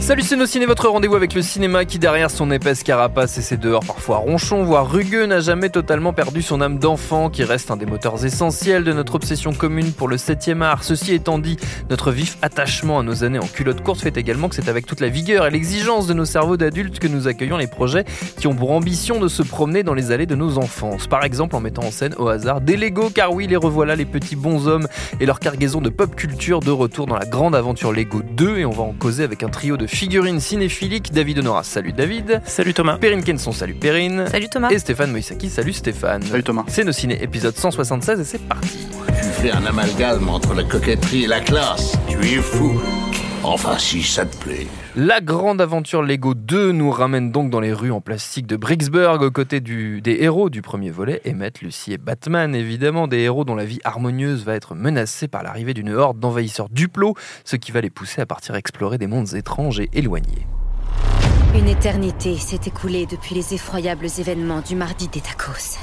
Salut c'est nos ciné, votre rendez-vous avec le cinéma qui derrière son épaisse carapace et ses dehors parfois ronchons, voire rugueux, n'a jamais totalement perdu son âme d'enfant qui reste un des moteurs essentiels de notre obsession commune pour le 7ème art. Ceci étant dit, notre vif attachement à nos années en culotte courte fait également que c'est avec toute la vigueur et l'exigence de nos cerveaux d'adultes que nous accueillons les projets qui ont pour ambition de se promener dans les allées de nos enfances. Par exemple en mettant en scène au hasard des Lego, car oui, les revoilà les petits bons hommes et leur cargaison de pop culture de retour dans la grande aventure Lego 2 et on va en causer avec un trio de figurines cinéphiliques. David Honora, salut David. Salut Thomas. Perrine Kenson, salut Perrine. Salut Thomas. Et Stéphane Moïsaki, salut Stéphane. Salut Thomas. C'est nos ciné épisode 176 et c'est parti. Tu fais un amalgame entre la coquetterie et la classe. Tu es fou. Enfin, si ça te plaît. La grande aventure Lego 2 nous ramène donc dans les rues en plastique de Bricksburg aux côtés du, des héros du premier volet, Emmett, Lucy et Batman, évidemment, des héros dont la vie harmonieuse va être menacée par l'arrivée d'une horde d'envahisseurs duplos, ce qui va les pousser à partir explorer des mondes étranges et éloignés. Une éternité s'est écoulée depuis les effroyables événements du mardi des tacos.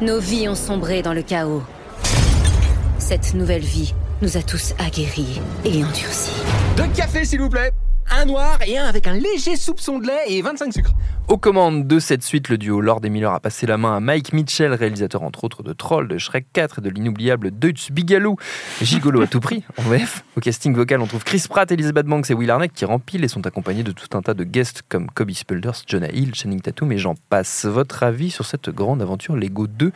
Nos vies ont sombré dans le chaos. Cette nouvelle vie nous a tous aguerris et endurcis. Deux cafés, s'il vous plaît. Un noir et un avec un léger soupçon de lait et 25 sucres. Aux commandes de cette suite, le duo Lord et Miller a passé la main à Mike Mitchell, réalisateur entre autres de Troll, de Shrek 4 et de l'inoubliable Deutsch Bigaloo, gigolo à tout prix, en VF. Au casting vocal, on trouve Chris Pratt, Elizabeth Banks et Will Arnett qui remplissent et sont accompagnés de tout un tas de guests comme Kobe Spulders, Jonah Hill, Channing Tatum et j'en passe. Votre avis sur cette grande aventure Lego 2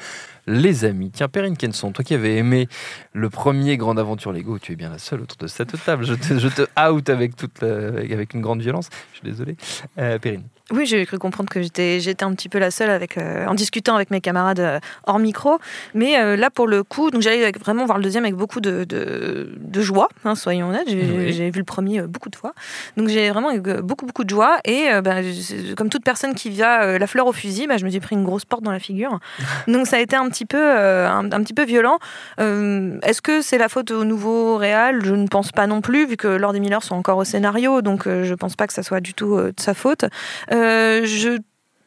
les amis? Tiens, Perrine Kenson, toi qui avais aimé le premier Grande Aventure Lego, tu es bien la seule autour de cette table. Je te, je te out avec, toute la- avec une grande violence. Je suis désolé. Euh, Perrine. Oui, j'ai cru comprendre que j'étais j'étais un petit peu la seule avec, euh, en discutant avec mes camarades euh, hors micro. Mais euh, là, pour le coup, donc j'allais vraiment voir le deuxième avec beaucoup de, de, de joie, hein, soyons honnêtes. J'ai Oui. j'ai vu le premier beaucoup de fois. Donc j'ai vraiment eu beaucoup, beaucoup de joie. Et ben, comme toute personne qui vient la fleur au fusil, ben, je me suis pris une grosse porte dans la figure. donc ça a été un petit peu, un, un petit peu violent. Est-ce que c'est la faute au nouveau réal? Je ne pense pas non plus, vu que Lord et Miller sont encore au scénario. Donc je pense pas que ça soit du tout de sa faute. Euh, je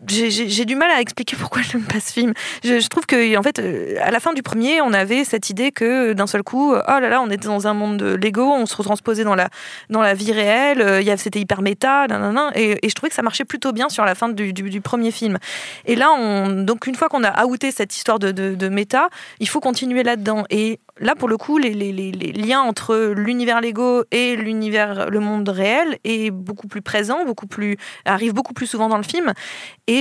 j'ai- du mal à expliquer pourquoi j'aime pas ce film. Je, je trouve que en fait, euh, à la fin du premier, on avait cette idée que euh, d'un seul coup, oh là là, on était dans un monde de Lego, on se retransposait dans la dans la vie réelle. euh, C'était hyper méta, nanana, et, je trouvais que ça marchait plutôt bien sur la fin du, du- premier film. Et là, on, donc une fois qu'on a outé cette histoire de, de, méta, il faut continuer là-dedans. Et là, pour le coup, les, les- les- liens entre l'univers Lego et l'univers, le monde réel est beaucoup plus présent, beaucoup plus arrive beaucoup plus souvent dans le film.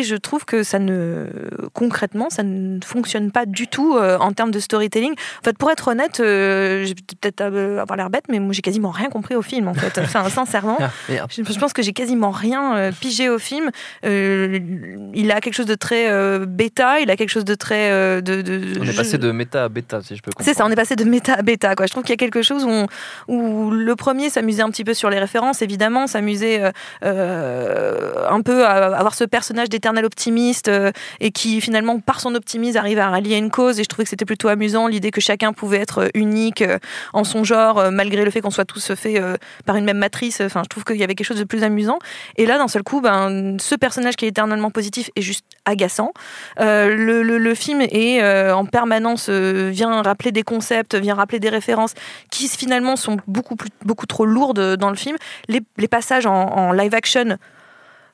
Je trouve que ça ne concrètement, ça ne fonctionne pas du tout euh, en termes de storytelling. En fait, pour être honnête, euh, je vais peut-être euh, avoir l'air bête, mais moi j'ai quasiment rien compris au film. En fait, enfin, sincèrement. Ah. Je je pense que j'ai quasiment rien pigé au film. Il a quelque chose de très bêta, il a quelque chose de très. de, de- On est passé de méta à bêta, si je peux comprendre. c'est ça, on est passé de méta à bêta. Quoi. Je trouve qu'il y a quelque chose où, on- où le premier s'amusait un petit peu sur les références, évidemment, s'amusait un peu à avoir ce personnage d'éternel optimiste euh, et qui finalement, par son optimisme, arrive à rallier une cause. Et je trouvais que c'était plutôt amusant l'idée que chacun pouvait être unique euh, en son genre, euh, malgré le fait qu'on soit tous faits euh, par une même matrice. Enfin, je trouve qu'il y avait quelque chose de plus amusant. Et là, d'un seul coup, ben, ce personnage qui est éternellement positif est juste agaçant. Euh, le, le- film est euh, en permanence euh, vient rappeler des concepts, vient rappeler des références qui finalement sont beaucoup plus, beaucoup trop lourdes dans le film. Les, passages en live action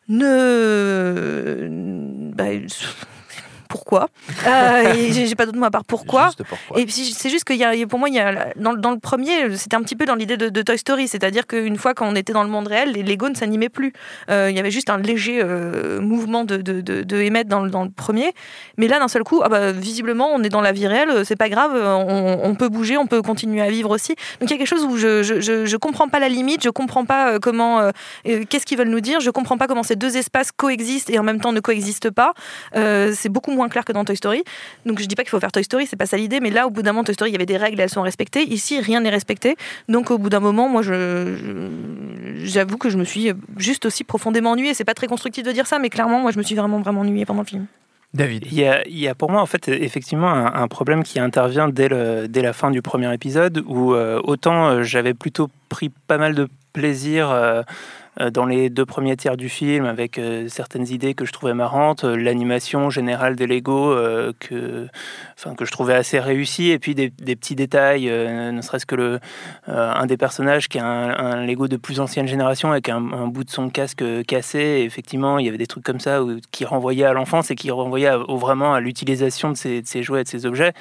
ne, bah, pourquoi. Euh, j'ai pas d'autre mot à part pourquoi. Et puis c'est juste y a, a- pour moi, il y a, dans, dans le premier, c'était un petit peu dans l'idée de, de Toy Story, c'est-à-dire qu'une fois quand on était dans le monde réel, les Lego ne s'animaient plus. Euh, il y avait juste un léger euh, mouvement de, de, de, de émettre dans, le- dans le premier, mais là d'un seul coup, ah bah, visiblement, on est dans la vie réelle, c'est pas grave, on, on peut bouger, on peut continuer à vivre aussi. Donc il y a quelque chose où je je, je, je comprends pas la limite, je comprends pas euh, comment, qu'est-ce qu'ils veulent nous dire, je comprends pas comment ces deux espaces coexistent et en même temps ne coexistent pas. C'est beaucoup moins clair que dans Toy Story. Donc je dis pas qu'il faut faire Toy Story, c'est pas ça l'idée, mais là au bout d'un moment Toy Story il y avait des règles, elles sont respectées. Ici rien n'est respecté. Donc au bout d'un moment, moi je j'avoue que je me suis juste aussi profondément ennuyée. C'est pas très constructif de dire ça, mais clairement moi je me suis vraiment vraiment ennuyée pendant le film. David. Il y, a, il y a pour moi en fait effectivement un, un problème qui intervient dès, le, dès la fin du premier épisode où euh, autant euh, j'avais plutôt pris pas mal de plaisir euh, dans les deux premiers tiers du film avec euh, certaines idées que je trouvais marrantes, euh, l'animation générale des Lego euh, que, enfin, que je trouvais assez réussie et puis des, petits détails, euh, ne serait-ce que euh, un des personnages qui a un, Lego de plus ancienne génération avec un, bout de son casque cassé. Effectivement, il y avait des trucs comme ça qui renvoyaient à l'enfance et qui renvoyaient vraiment à l'utilisation de ces, jouets et de ces objets,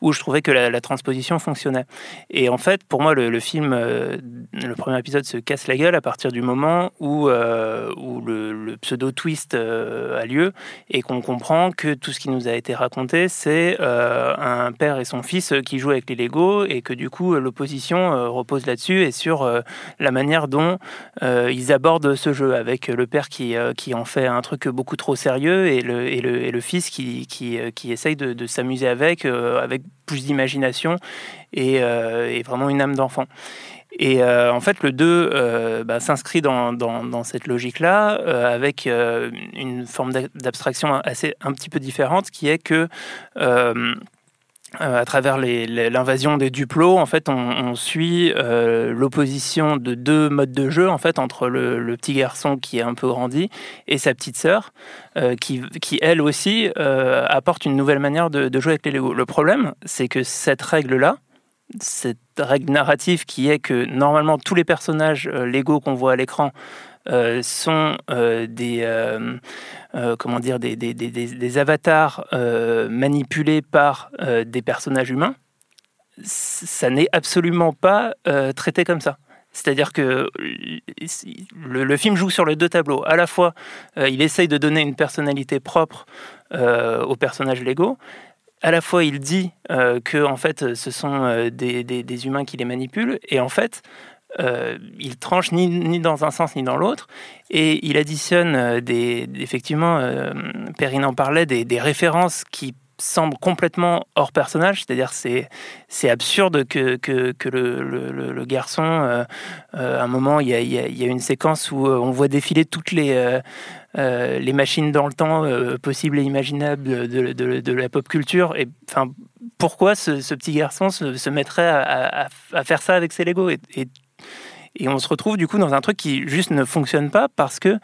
où je trouvais que la, transposition fonctionnait. Et en fait, pour moi, le, film, euh, le premier épisode se casse la gueule à partir du moment où, euh, où le, pseudo-twist euh, a lieu et qu'on comprend que tout ce qui nous a été raconté, c'est euh, un père et son fils qui jouent avec les Lego et que du coup, l'opposition repose là-dessus et sur la manière dont ils abordent ce jeu avec le père qui, qui en fait un truc beaucoup trop sérieux et le, et le, et le fils qui, qui, qui essaye de, s'amuser avec, avec plus d'imagination et vraiment une âme d'enfant. Et euh, en fait, le 2 euh, bah, s'inscrit dans, cette logique-là, euh, avec une forme d'a- d'abstraction assez un petit peu différente, qui est que à travers l'invasion des Duplos, en fait, on, suit l'opposition de deux modes de jeu, en fait, entre le, petit garçon qui est un peu grandi et sa petite sœur, qui, qui elle aussi apporte une nouvelle manière de, de jouer avec les Lego. Le problème, c'est que cette règle-là, cette règle narrative qui est que normalement tous les personnages euh, Lego qu'on voit à l'écran euh, sont euh, des comment dire des, des, des- avatars manipulés par des personnages humains, ça n'est absolument pas traité comme ça. C'est-à-dire que le, le film joue sur les deux tableaux. À la fois, il essaye de donner une personnalité propre aux personnages Lego. À la fois, il dit euh, que en fait, ce sont euh, des, humains qui les manipulent. Et en fait, euh, il tranche ni, dans un sens ni dans l'autre. Et il additionne des, effectivement, euh, en parlait, des, des références qui semblent complètement hors personnage, c'est-à-dire c'est c'est absurde que, que, que le, le- garçon, euh, euh, à un moment, il y a, y y a une séquence où euh, on voit défiler toutes les, les machines dans le temps possibles et imaginables de, de- la pop culture. Et enfin, pourquoi ce, petit garçon se, mettrait à, à- faire ça avec ses Lego? Et, et- et on se retrouve du coup dans un truc qui juste ne fonctionne pas parce que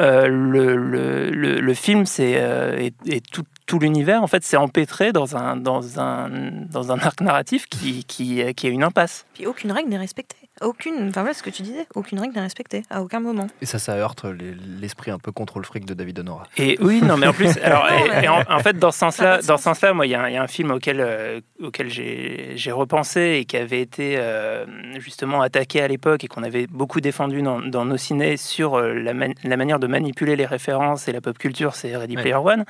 euh, le, le, le- film c'est, euh, et, et tout, tout l'univers en fait c'est empêtré dans un, dans, un, dans un arc narratif qui, qui, qui a une impasse. Puis aucune règle n'est respectée. Aucune, enfin voilà ce que tu disais, aucune règle n'est respectée à aucun moment. Et ça, ça heurte les- l'esprit un peu contrôle fric de David Honora. Et oui, non, mais en plus, alors, et- et en, en fait, dans ce sens-là, dans sens. ce sens-là, moi, il y, a un- il y a un film auquel, euh, auquel j'ai repensé et qui avait été euh, justement attaqué à l'époque et qu'on avait beaucoup défendu dans, dans nos cinés sur euh, la, man- la manière de manipuler les références et la pop culture, c'est Ready Ouais. Player One.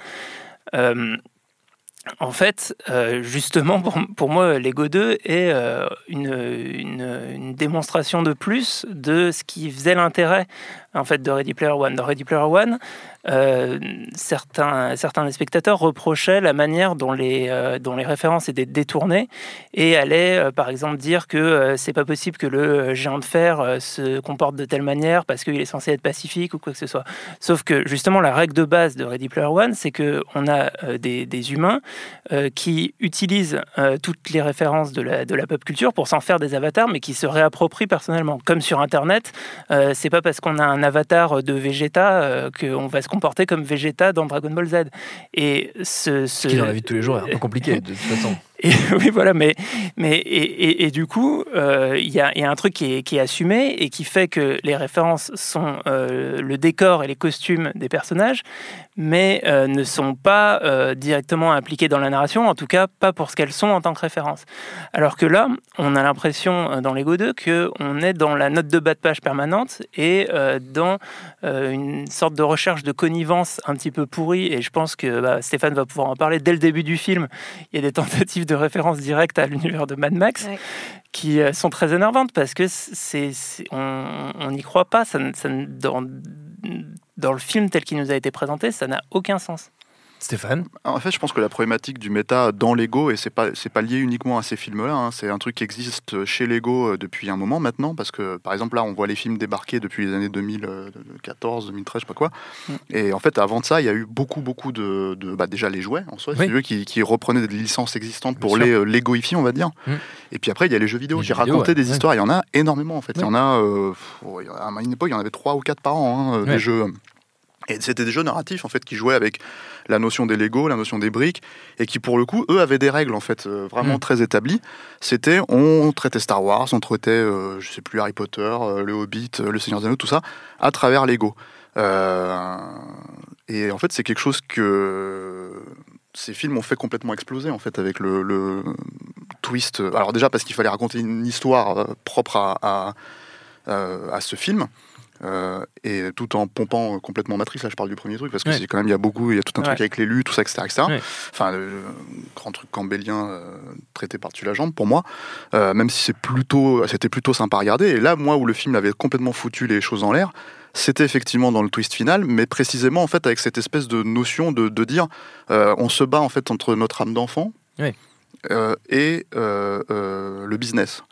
En fait, euh, justement, pour, moi, Lego 2 est euh, une, une, une démonstration de plus de ce qui faisait l'intérêt en fait, de Ready Player One. Dans Ready Player One, euh, certains, des spectateurs reprochaient la manière dont les, euh, références étaient détournées et allaient, euh, par exemple, dire que c'est pas possible que le géant de fer se comporte de telle manière parce qu'il est censé être pacifique ou quoi que ce soit. Sauf que, justement, la règle de base de Ready Player One, c'est qu'on a des, humains qui utilisent toutes les références de la, de la pop culture pour s'en faire des avatars, mais qui se réapproprient personnellement. Comme sur Internet, c'est pas parce qu'on a un avatar de Vegeta euh, qu'on va se comporter comme Vegeta dans Dragon Ball Z. Et ce, ce- Ce qui dans la vie de tous les jours est un peu compliqué de toute façon. Et oui, voilà, mais, mais et, du coup, euh, il y, a, y, a, un truc qui est, qui est, assumé et qui fait que les références sont euh, le décor et les costumes des personnages, mais euh, ne sont pas directement impliquées dans la narration, en tout cas pas pour ce qu'elles sont en tant que référence. Alors que là, on a l'impression dans Lego 2 qu'on est dans la note de bas de page permanente et dans une sorte de recherche de connivence un petit peu pourrie, et je pense que bah, Stéphane va pouvoir en parler dès le début du film. Il y a des tentatives de référence directe à l'univers de Mad Max qui euh, sont très énervantes parce que c'est, on n'y croit pas. Ça, ça, dans, dans le film tel qu'il nous a été présenté, ça n'a aucun sens. Stéphane En fait, je pense que la problématique du méta dans Lego, et c'est pas, c'est pas lié uniquement à ces films-là, hein, c'est un truc qui existe chez Lego euh, depuis un moment maintenant, parce que par exemple là, on voit les films débarquer depuis les années 2014, 2013, je sais pas quoi. Mm. Et en fait, avant de ça, il y a eu beaucoup, beaucoup de. bah, déjà les jouets en soi, c'est eux qui, qui, reprenaient des licences existantes pour les euh, Legoifier, on va dire. Mm. Et puis après, il y a les jeux vidéo qui racontaient des histoires. Il y en a énormément en fait. Il y en a, euh, à une époque, il y en avait trois ou quatre par an, hein, des jeux. Et c'était des jeux narratifs en fait qui jouaient avec la notion des Lego, la notion des briques, et qui pour le coup, eux avaient des règles en fait euh, vraiment mm. très établies. C'était, on traitait Star Wars, on traitait, euh, je sais plus, Harry Potter, euh, le Hobbit, le Seigneur des Anneaux, tout ça, à travers Lego. et en fait, c'est quelque chose que ces films ont fait complètement exploser en fait avec le, twist. Alors déjà parce qu'il fallait raconter une histoire propre à, à ce film. Euh, et tout en pompant complètement matrice, là je parle du premier truc, parce que c'est quand même, il y a beaucoup, il y a tout un truc avec l'élu, tout ça, etc. etc. Enfin, le grand truc cambélien euh, traité par-dessus la jambe pour moi, euh, même si c'est plutôt, c'était plutôt sympa à regarder. Et là, moi, où le film avait complètement foutu les choses en l'air, c'était effectivement dans le twist final, mais précisément en fait avec cette espèce de notion de, de dire, on se bat en fait entre notre âme d'enfant et le business.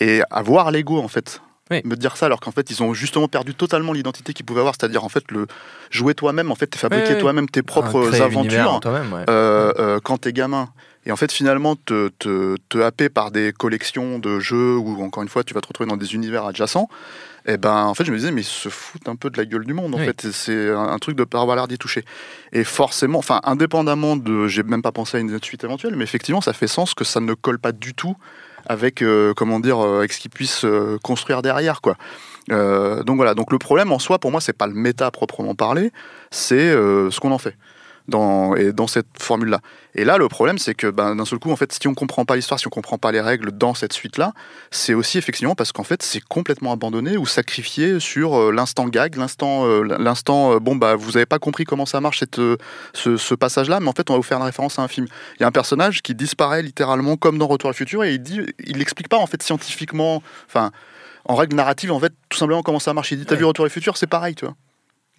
Et avoir l'ego en fait me dire ça alors qu'en fait ils ont justement perdu totalement l'identité qu'ils pouvaient avoir, c'est-à-dire en fait le jouer toi-même, en fait fabriquer toi-même tes propres aventures euh, euh, quand t'es gamin. Et en fait, finalement, te, te, te, happer par des collections de jeux où, encore une fois, tu vas te retrouver dans des univers adjacents, et eh ben, en fait, je me disais, mais ils se foutent un peu de la gueule du monde, en fait. C'est un, truc de pas avoir l'air d'y toucher. Et forcément, enfin, indépendamment de. J'ai même pas pensé à une suite éventuelle, mais effectivement, ça fait sens que ça ne colle pas du tout avec euh, comment dire euh, avec ce qu'ils puissent euh, construire derrière quoi. donc voilà, donc le problème en soi pour moi c'est pas le méta proprement parler, c'est ce qu'on en fait dans, et dans cette formule-là. Et là, le problème, c'est que ben, d'un seul coup, en fait, si on comprend pas l'histoire, si on comprend pas les règles dans cette suite-là, c'est aussi effectivement parce qu'en fait, c'est complètement abandonné ou sacrifié sur euh, l'instant gag, l'instant, euh, l'instant, euh, bon bah, vous avez pas compris comment ça marche cette, ce, ce passage-là, mais en fait, on va vous faire une référence à un film. Il y a un personnage qui disparaît littéralement comme dans Retour à le futur et il dit, il l'explique pas en fait scientifiquement, enfin, en règle narrative, en fait, tout simplement comment ça marche. Il dit, t'as vu Retour à le futur, c'est pareil, tu vois.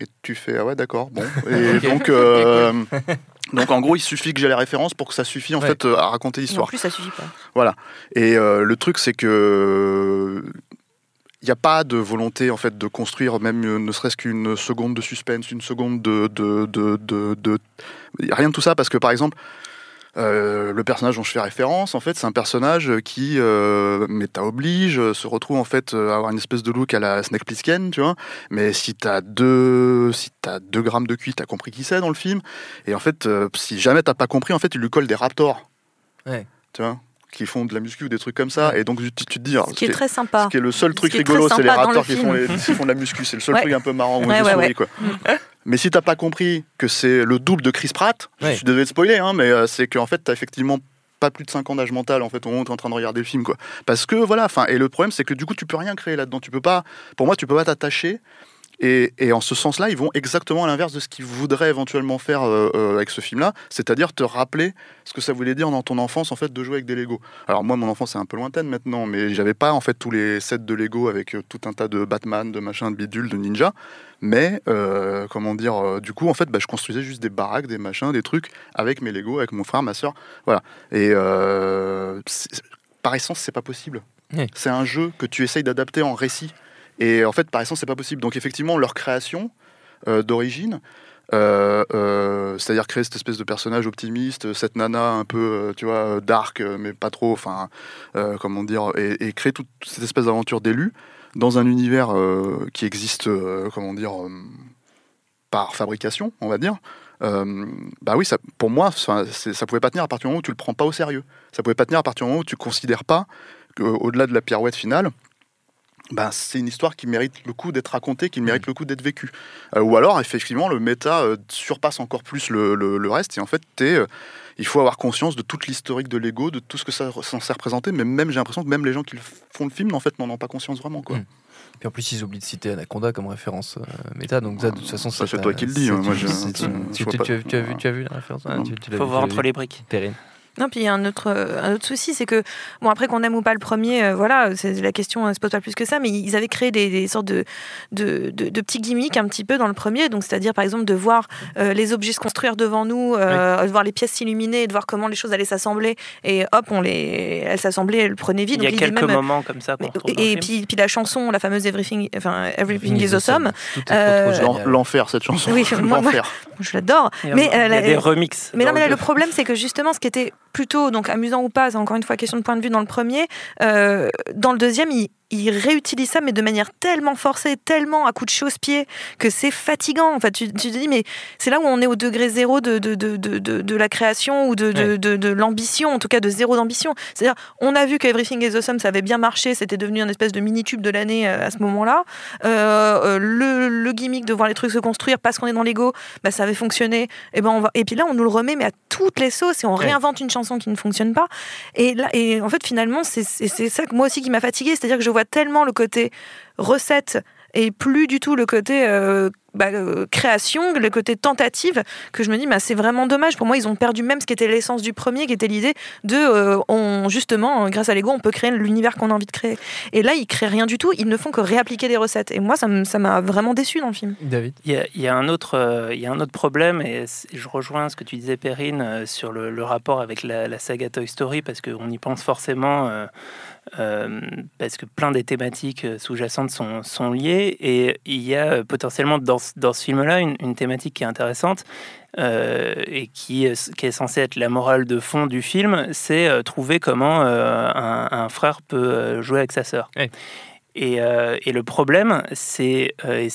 Et tu fais, ah ouais, d'accord, bon. Et donc, euh, donc, en gros, il suffit que j'ai les références pour que ça suffise en fait à raconter l'histoire. En plus, ça suffit pas. Voilà. Et euh, le truc, c'est que il n'y a pas de volonté en fait de construire même euh, ne serait-ce qu'une seconde de suspense, une seconde de, de, de, de, de... rien de tout ça parce que par exemple euh, le personnage dont je fais référence, en fait, c'est un personnage qui, euh, méta oblige, se retrouve en fait à avoir une espèce de look à la Snake Plissken, tu vois. Mais si t'as deux, si as deux grammes de cuit, t'as compris qui c'est dans le film. Et en fait, euh, si jamais t'as pas compris, en fait, il lui colle des raptors. Ouais. Tu vois qui font de la muscu ou des trucs comme ça. Et donc tu, te dis. Ce qui est très sympa. Ce qui est le seul truc rigolo, c'est les raptors qui font, de la muscu. C'est le seul truc un peu marrant où ouais, quoi. Mais si t'as pas compris que c'est le double de Chris Pratt, je suis désolé de spoiler, hein, mais euh, c'est qu'en fait, t'as effectivement pas plus de 5 ans d'âge mental en fait au moment où tu es en train de regarder le film quoi. Parce que voilà enfin et le problème c'est que du coup tu peux rien créer là-dedans. Tu peux pas pour moi tu peux pas t'attacher et, en ce sens-là, ils vont exactement à l'inverse de ce qu'ils voudraient éventuellement faire euh, euh, avec ce film-là, c'est-à-dire te rappeler ce que ça voulait dire dans ton enfance en fait de jouer avec des Lego. Alors moi, mon enfance est un peu lointaine maintenant, mais j'avais pas en fait tous les sets de Lego avec euh, tout un tas de Batman, de machin, de bidule, de ninja. Mais comment dire, du coup, en fait, bah, je construisais juste des baraques, des machins, des trucs avec mes Lego, avec mon frère, ma soeur, voilà. Et par essence, c'est pas possible. C'est un jeu que tu essayes d'adapter en récit. Et en fait, par essence, c'est pas possible. Donc effectivement, leur création euh, d'origine, euh, euh, c'est-à-dire créer cette espèce de personnage optimiste, cette nana un peu, tu vois, dark, mais pas trop, enfin, comment dire, et, créer toute cette espèce d'aventure d'élu dans un univers qui existe, comment dire, par fabrication, on va dire, euh, bah oui, ça, pour moi, ça, ça pouvait pas tenir à partir du moment où tu le prends pas au sérieux. Ça pouvait pas tenir à partir du moment où tu considères pas qu'au-delà de la pirouette finale, bah, c'est une histoire qui mérite le coup d'être racontée, qui mérite le coup d'être vécue. Euh, ou alors, effectivement, le méta euh, surpasse encore plus le, le- le reste, et en fait, t'es, euh, il faut avoir conscience de toute l'historique de Lego, de tout ce que ça est censé représenter, mais même, j'ai l'impression que même les gens qui font le film, en fait, n'en ont pas conscience vraiment. Quoi. Mm. Puis en plus, ils oublient de citer Anaconda comme référence euh, méta, donc ça, de toute façon, Ça, c'est toi qui le dis, hein, moi, je- tu- as vu- tu as vu- la référence? Ah, tu l'as faut voir entre les briques. Perrine. Non, puis il y a un autre, euh, un autre souci, c'est que, bon, après qu'on aime ou pas le premier, euh, voilà, c'est la question ne se pose pas plus que ça, mais ils avaient créé des, des sortes de, de, de- de petits gimmicks un petit peu dans le premier, donc c'est-à-dire par exemple de voir euh, les objets se construire devant nous, euh, de voir les pièces s'illuminer, de voir comment les choses allaient s'assembler, et hop, on les, elles s'assemblaient, elles le prenaient vite. Il y a donc quelques même- moments comme ça Et film. puis, puis la chanson, la fameuse Everything, enfin, Everything is awesome. Euh. L'enfer, cette chanson. Oui, moi- moi- L'enfer. Je l'adore. Mais, il y a euh, la- des remixes. Mais non, mais là, le problème, c'est que justement, ce qui était plutôt donc amusant ou pas, c'est encore une fois question de point de vue dans le premier. euh, dans le deuxième, il, il réutilise ça, mais de manière tellement forcée, tellement à coup de chausse-pied, que c'est fatigant. En fait, tu, tu te dis, mais c'est là où on est au degré zéro de, de, de, de, de- la création ou de, Ouais. de, l'ambition, en tout cas de zéro d'ambition. C'est-à-dire, on a vu que Everything is Awesome, ça avait bien marché, c'était devenu un espèce de mini-tube de l'année euh, à ce moment-là. Euh, euh, le, le gimmick de voir les trucs se construire parce qu'on est dans l'ego, bah, ça avait fonctionné. Et, ben on va... et puis là, on nous le remet, mais à toutes les sauces, et on Ouais. réinvente une chanson qui ne fonctionne pas. Et, là, et en fait, finalement, c'est ça que moi aussi qui m'a fatiguée. C'est-à-dire que je vois tellement le côté recette et plus du tout le côté euh, bah, euh, création, le côté tentative, que je me dis, bah, c'est vraiment dommage. Pour moi, ils ont perdu même ce qui était l'essence du premier, qui était l'idée de, euh, on, justement, grâce à Lego, on peut créer l'univers qu'on a envie de créer. Et là, ils créent rien du tout, ils ne font que réappliquer des recettes. Et moi, ça m'a vraiment déçu dans le film. David. Il y, a, il y a un autre, euh, il y a un autre problème, et je rejoins ce que tu disais, Perrine, euh, sur le, le rapport avec la, la saga Toy Story, parce qu'on y pense forcément, euh, euh, parce que plein des thématiques euh, sous-jacentes sont, sont liées, et il y a euh, potentiellement dans, dans ce film-là une, une thématique qui est intéressante, euh, et qui, est- qui est censée être la morale de fond du film, c'est euh, trouver comment euh, un, un frère peut jouer avec sa sœur. Ouais. Et, euh, et le problème, c'est euh,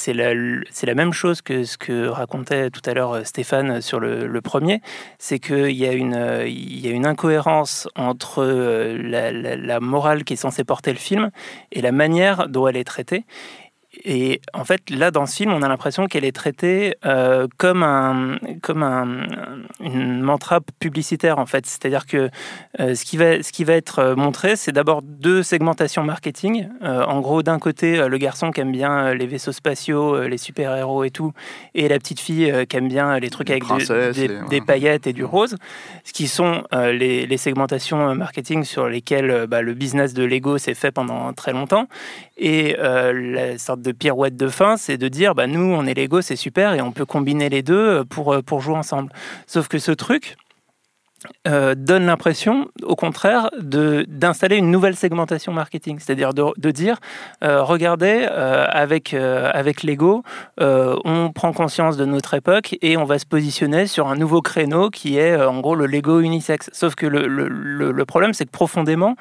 la, même chose que ce que racontait tout à l'heure Stéphane sur le, le premier, c'est qu'il y, a une, euh, il y a une incohérence entre la, la- la morale qui est censée porter le film et la manière dont elle est traitée. Et en fait, là, dans ce film, on a l'impression qu'elle est traitée euh, comme, un, comme un, une mantra publicitaire, en fait. C'est-à-dire que euh, ce, qui va, ce qui va être euh, montré, c'est d'abord deux segmentations marketing. Euh, en gros, d'un côté, le garçon qui aime bien les vaisseaux spatiaux, les super-héros et tout, et la petite fille qui aime bien les trucs Les avec de- des, et- des ouais. paillettes et du rose, ce qui sont les, les segmentations marketing sur lesquelles bah, le business de Lego s'est fait pendant très longtemps. Et la sorte de pirouette de fin, c'est de dire, bah, nous, on est Lego, c'est super, et on peut combiner les deux euh, pour, euh, pour jouer ensemble. Sauf que ce truc euh, donne l'impression, au contraire, d'installer une nouvelle segmentation marketing. C'est-à-dire de, de dire, euh, regardez, euh, avec, avec Lego, on prend conscience de notre époque et on va se positionner sur un nouveau créneau qui est, en gros, le Lego unisex. Sauf que le, le- le- le problème, c'est que profondément,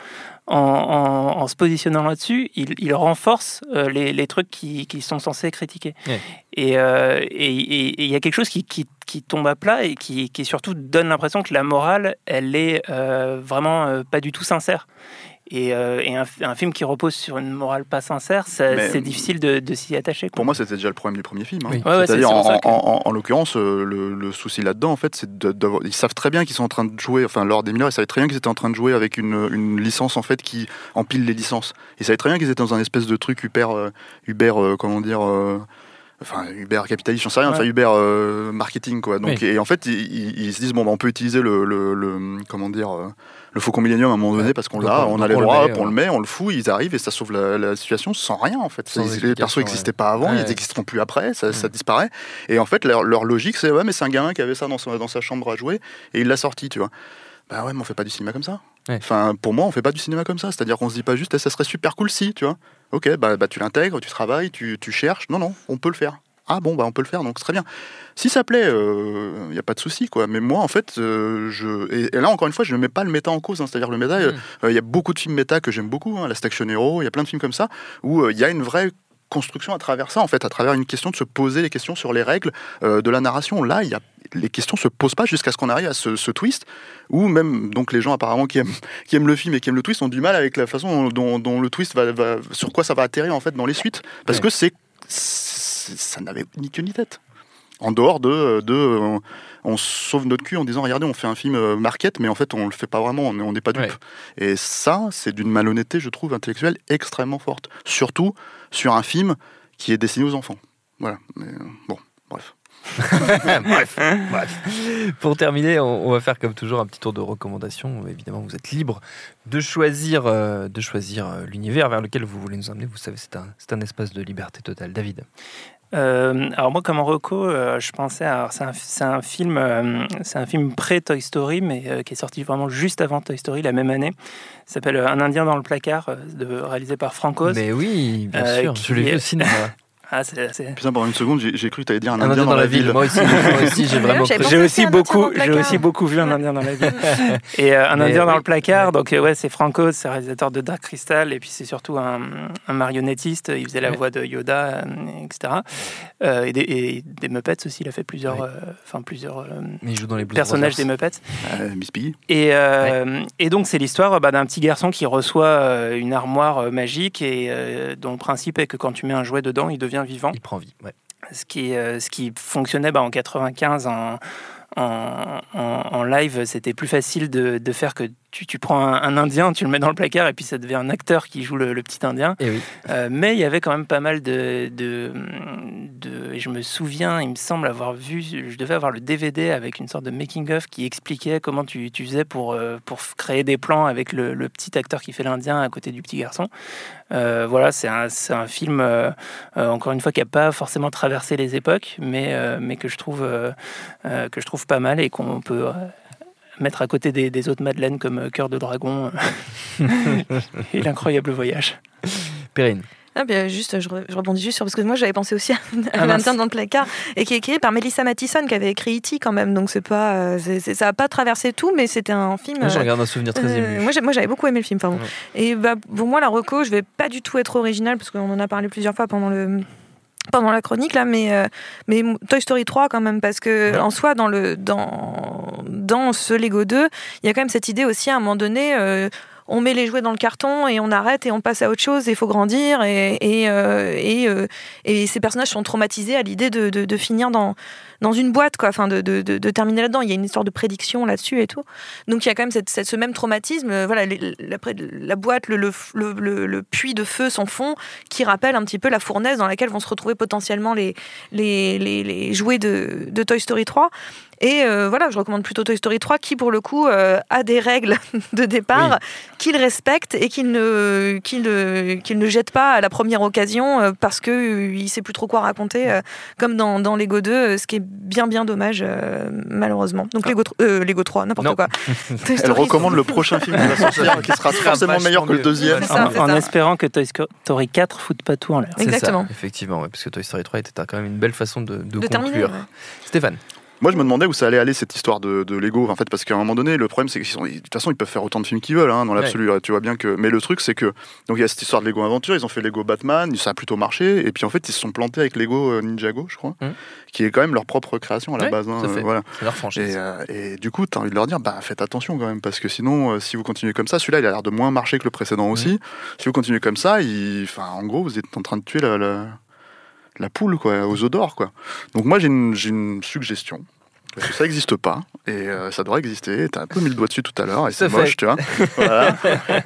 en, en- en se positionnant là-dessus, il, il renforce euh, les, les trucs qui, qui sont censés critiquer. Ouais. Et euh, et- et- et il y a quelque chose qui, qui- qui tombe à plat et qui, qui surtout donne l'impression que la morale, elle est euh, vraiment euh, pas du tout sincère. Et, euh, et un, un film qui repose sur une morale pas sincère, c'est difficile de, de s'y attacher. quoi. Pour moi, c'était déjà le problème du premier film. hein. Oui. Ouais, ouais, c'est- C'est-à-dire, en, que- en- en- en l'occurrence, le, le souci là-dedans, en fait, c'est ils savent très bien qu'ils sont en train de jouer. Enfin, lors des mineurs, ils savaient très bien qu'ils étaient en train de jouer avec une, une licence en fait qui empile les licences. Ils savaient très bien qu'ils étaient dans un espèce de truc Uber, euh, Uber, euh, comment dire. Euh, Enfin, Uber capitaliste, j'en sais rien, enfin. Uber euh, marketing quoi. Donc, Oui. et en fait, ils, se disent bon, bah, on peut utiliser le, le- le- comment dire, euh, le Faucon Millennium à un moment donné Ouais. parce qu'on l'a, on- a les on le met, hop, on le met, on le fout, ils arrivent et ça sauve la, la situation sans rien en fait. Les persos n'existaient ouais. pas avant, ils n'existeront plus après, ça, ça disparaît. Et en fait, leur, leur logique, c'est ouais, mais c'est un gamin qui avait ça dans sa, dans sa chambre à jouer et il l'a sorti, tu vois. Bah ouais, mais on fait pas du cinéma comme ça. Enfin, pour moi, on fait pas du cinéma comme ça. C'est-à-dire qu'on se dit pas juste, eh, ça serait super cool si, tu vois. Ok, bah, bah tu l'intègres, tu travailles, tu, tu cherches. Non, non, on peut le faire. Ah bon, bah on peut le faire, donc c'est très bien. Si ça plaît, il n'y a pas de souci, quoi. Mais moi, en fait, euh, je... Et, et là, encore une fois, je ne mets pas le méta en cause. hein. C'est-à-dire, le méta, il Mm. y a beaucoup de films méta que j'aime beaucoup. Hein, la Station Hero, il y a plein de films comme ça, où il y a une vraie construction à travers ça, en fait, à travers une question de se poser les questions sur les règles euh, de la narration. Là, il y a, les questions se posent pas jusqu'à ce qu'on arrive à ce, ce twist, où même donc les gens apparemment qui aiment, qui aiment le film et qui aiment le twist ont du mal avec la façon dont, dont le twist va, va- sur quoi ça va atterrir en fait dans les suites, parce Ouais. que c'est ça n'avait ni queue ni tête. En dehors de, de on sauve notre cul en disant regardez on fait un film euh, market mais en fait on le fait pas vraiment on est- on n'est pas dupe Ouais. et ça c'est d'une malhonnêteté je trouve intellectuelle extrêmement forte surtout sur un film qui est destiné aux enfants voilà Mais, euh, bon bref bref. Pour terminer, on, on va faire comme toujours un petit tour de recommandations. Évidemment, vous êtes libre de choisir, euh, de choisir euh, l'univers vers lequel vous voulez nous emmener. Vous savez, c'est un, c'est un espace de liberté totale. David. Euh, alors moi, comme en reco, euh, je pensais, à- alors c'est un, c'est un film, euh, c'est un film pré Toy Story, mais euh, qui est sorti vraiment juste avant Toy Story la même année. Il s'appelle Un Indien dans le placard, euh, de, réalisé par Franco. Mais oui, bien Euh, sûr, je l'ai vu au cinéma. Ah, c'est, c'est- putain pendant une seconde j'ai j'ai cru que tu allais dire un, Un indien dans, la ville, Moi aussi, moi aussi j'ai vraiment J'ai aussi beaucoup, j'ai placard. aussi beaucoup vu un Indien dans la ville. Et euh, un Mais Indien dans le placard, donc euh, ouais, c'est Franco, c'est réalisateur de Dark Crystal, et puis c'est surtout un, un marionnettiste. Il faisait la voix de Yoda, euh, etc. Euh, et, des, et des Muppets aussi. Il a fait plusieurs, Ouais. euh, enfin plusieurs euh, Mais il joue dans les personnages des. Muppets. Euh, Miss Piggy Et, euh, et donc c'est l'histoire bah, d'un petit garçon qui reçoit une armoire magique et euh, dont le principe est que quand tu mets un jouet dedans, il devient vivant. Il prend vie. Ouais. Ce qui, euh, ce qui fonctionnait bah, en 95 en, en, en- en live, c'était plus facile de, de faire que tu, tu prends un, un Indien, tu le mets dans le placard et puis ça devient un acteur qui joue le, le petit Indien. Et oui. Euh, mais il y avait quand même pas mal de, de, et Je me souviens, il me semble avoir vu, je devais avoir le DVD avec une sorte de making-of qui expliquait comment tu, tu faisais pour, euh, pour créer des plans avec le, le petit acteur qui fait l'Indien à côté du petit garçon. Euh, voilà, c'est un, un film, euh, encore une fois, qui n'a pas forcément traversé les époques, mais, mais que, je trouve, que je trouve pas mal et qu'on peut. mettre à côté des, des autres Madeleines comme Cœur de Dragon et L'incroyable voyage. Perrine. Ah, bien, juste, je, re- je rebondis juste sur parce que moi j'avais pensé aussi à, Ah, à dans le placard et qui est écrit par Melissa Mathison qui avait écrit E.T. quand même donc c'est pas euh, ça a pas traversé tout mais c'était un film Moi, je euh, regarde un souvenir très euh, ému. moi, j'avais beaucoup aimé le film, pardon. Ouais. Et bah, pour moi, la reco, je vais pas du tout être original parce qu'on en a parlé plusieurs fois pendant le pendant la chronique là mais euh, mais Toy Story 3 quand même parce que Ouais. en soi dans le dans dans ce Lego 2 il y a quand même cette idée aussi à un moment donné euh, on met les jouets dans le carton et on arrête et on passe à autre chose et il faut grandir et et, euh, et, euh, et ces personnages sont traumatisés à l'idée de, de, finir dans dans une boîte quoi. Enfin de, de, terminer là-dedans. Il y a une histoire de prédiction là-dessus et tout. Donc il y a quand même cette, ce même traumatisme, euh, voilà, les- la, boîte, le, le, le- puits de feu sans fond, qui rappelle un petit peu la fournaise dans laquelle vont se retrouver potentiellement les, les, les, les jouets de Toy Story 3. Et euh, voilà, je recommande plutôt Toy Story 3 qui, pour le coup, euh, a des règles de départ qu'il respecte et qu'il ne, qu'il ne, qu'il ne jette pas à la première occasion euh, parce qu'il ne sait plus trop quoi raconter, euh, comme dans, dans Lego 2, euh, ce qui est bien, bien dommage, euh, malheureusement. Donc Lego, tr- euh, Lego 3, n'importe Non. quoi. Toy elle Story, recommande le prochain film qui va sortir qui sera forcément meilleur que le deuxième ça, en espérant que Toy Story 4 foute pas tout en l'air. Ça, Exactement. effectivement, ouais, parce que Toy Story 3 était quand même une belle façon de, de de conclure. terminer. ouais. Stéphane. Moi, je me demandais où ça allait aller cette histoire de, de Lego, en fait, parce qu'à un moment donné, le problème, c'est qu'ils de toute façon, ils peuvent faire autant de films qu'ils veulent, hein, dans l'absolu. Tu vois bien que, mais le truc, c'est que, donc il y a cette histoire de Lego Aventure, ils ont fait Lego Batman, ça a plutôt marché, et puis en fait, ils se sont plantés avec Lego euh, Ninjago, je crois, Mhm. qui est quand même leur propre création à la Ouais, base. hein, euh, voilà. C'est leur Et, franchise. euh, et du coup, tu as envie de leur dire, bah, faites attention quand même, parce que sinon, euh, si vous continuez comme ça, celui-là, il a l'air de moins marcher que le précédent aussi. Si vous continuez comme ça, il... enfin, en gros, vous êtes en train de tuer la, la, la poule quoi, aux d'or. Quoi. Donc moi, j'ai une suggestion. Parce que ça n'existe pas, et euh, ça devrait exister. T'as un peu mis le doigt dessus tout à l'heure, et c'est moche, fait. tu vois. Voilà.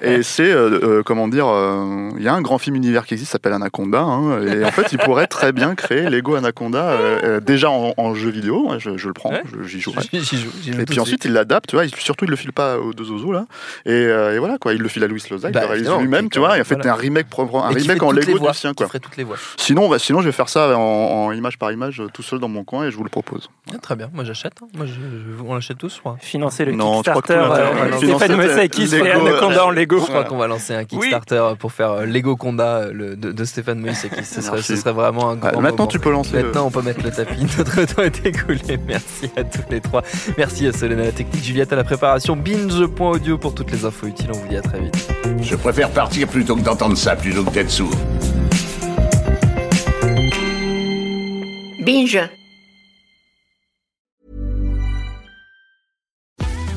Et c'est, euh, euh, comment dire, euh, il y a un grand film univers qui existe, s'appelle Anaconda, hein, et en fait, il pourrait très bien créer Lego Anaconda, déjà en, en jeu vidéo, ouais, je, je le prends, Ouais. je- j'y joue, Et puis ensuite, suite. il l'adapte, tu vois, il- surtout il le file pas aux deux oiseaux là. Et, et voilà quoi, il le file à Louis Loza, il Bah, le réalise lui-même, tu vois, et en fait voilà. un remake un remake en Lego du sien quoi. toutes les voix. Sinon, bah, sinon je vais faire ça en, en image par image tout seul dans mon coin et je vous le propose. Ah, très bien, moi j'achète. hein. Moi, je- je- on l'achète tous, je crois. Financer le Non, Kickstarter, tout l'intérêt, euh, Stéphane Mossé qui se fait Lego, Anaconda en Lego. Je crois qu'on va lancer un Kickstarter pour faire euh, Lego Conda euh, le- de, de Stéphane Moïse. Ce serait, ce serait vraiment un grand Ah, maintenant moment. tu peux lancer. le- Maintenant, on peut mettre le tapis. Notre temps est écoulé. Merci à tous les trois. Merci à Solène à la technique, Juliette à la préparation, binge.audio pour toutes les infos utiles. On vous dit à très vite. Je préfère partir plutôt que d'entendre ça, plutôt que d'être sourd. Binge.